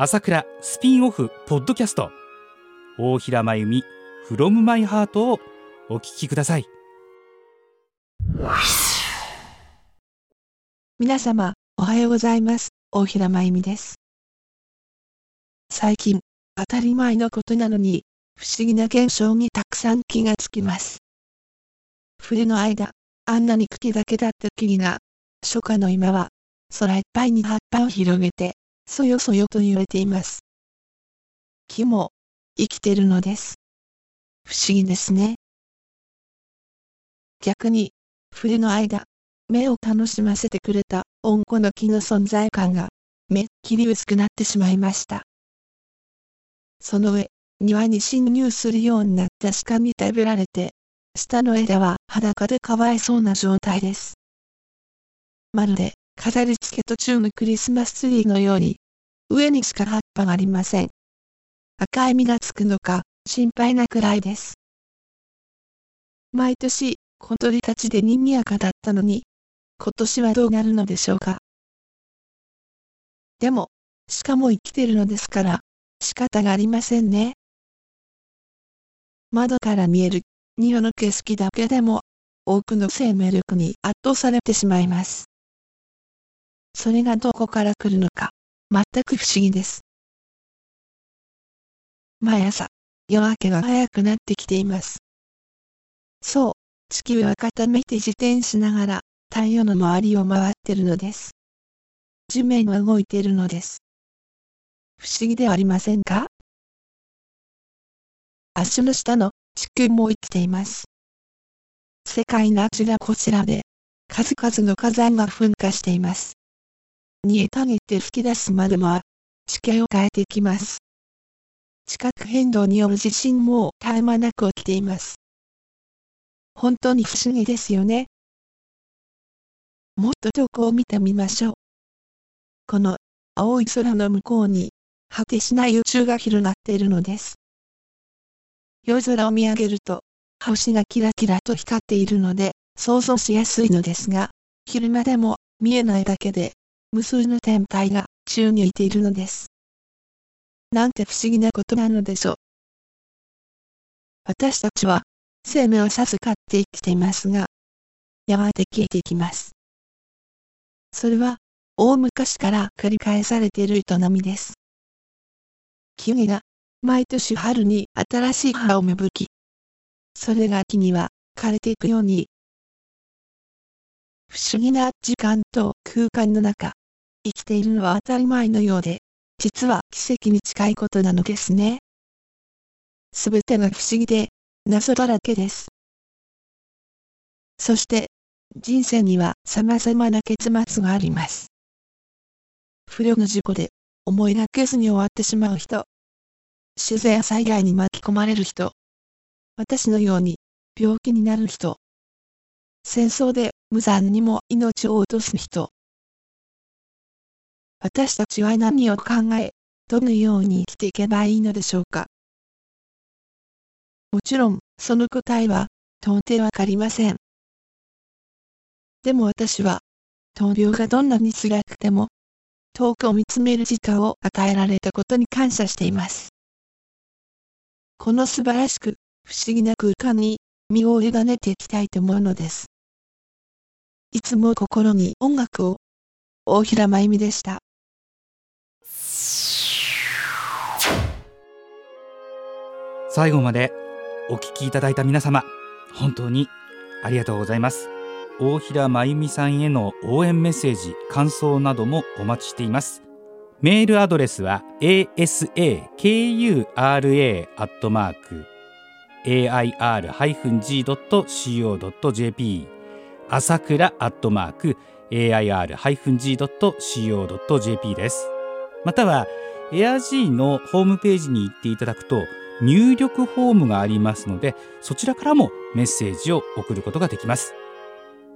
朝倉スピンオフポッドキャスト。大平真由美 from my heart をお聞きください。皆様おはようございます。大平真由美です。最近当たり前のことなのに不思議な現象にたくさん気がつきます。冬の間あんなに茎だけだった木々が初夏の今は空いっぱいに葉っぱを広げてそよそよと揺れています。木も生きてるのです。不思議ですね。逆に冬の間目を楽しませてくれた温厚の木の存在感がめっきり薄くなってしまいました。その上庭に侵入するようになった鹿に食べられて下の枝は裸でかわいそうな状態です。まるで飾り付け途中のクリスマスツリーのように、上にしか葉っぱがありません。赤い実がつくのか心配なくらいです。毎年、小鳥たちで賑やかだったのに、今年はどうなるのでしょうか。でも、鹿も生きてるのですから、仕方がありませんね。窓から見える庭の景色だけでも、多くの生命力に圧倒されてしまいます。それがどこから来るのか、全く不思議です。毎朝、夜明けが早くなってきています。そう、地球は傾いて自転しながら、太陽の周りを回ってるのです。地面は動いているのです。不思議ではありませんか？足の下の地球も生きています。世界のあちらこちらで、数々の火山が噴火しています。煮えたぎって吹き出すマグマは、地形を変えていきます。地殻変動による地震も絶え間なく起きています。本当に不思議ですよね。もっと遠くを見てみましょう。この青い空の向こうに果てしない宇宙が広がっているのです。夜空を見上げると、星がキラキラと光っているので、想像しやすいのですが、昼間でも見えないだけで、無数の天体が宙に浮いているのです。なんて不思議なことなのでしょう。私たちは、生命を授かって生きていますが、やがて消えていきます。それは、大昔から繰り返されている営みです。木々が毎年春に新しい葉を芽吹き、それが木には枯れていくように、不思議な時間と空間の中、生きているのは当たり前のようで、実は奇跡に近いことなのですね。すべてが不思議で、謎だらけです。そして、人生には様々な結末があります。不慮の事故で思いがけずに終わってしまう人。自然災害に巻き込まれる人。私のように病気になる人。戦争で無残にも命を落とす人。私たちは何を考え、どのように生きていけばいいのでしょうか？もちろん、その答えは、到底わかりません。でも私は、闘病がどんなに辛くても、遠くを見つめる時間を与えられたことに感謝しています。この素晴らしく、不思議な空間に、身を委ねていきたいと思うのです。いつも心に音楽を。大平真由美でした。最後までお聞きいただいた皆様、本当にありがとうございます。大平真由美さんへの応援メッセージ、感想などもお待ちしています。メールアドレスは asakura.air-g.co.jp 朝倉アットマーク air-g.co.jp です。または AirG のホームページに行っていただくと入力フォームがありますのでそちらからもメッセージを送ることができます。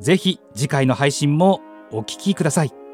ぜひ次回の配信もお聞きください。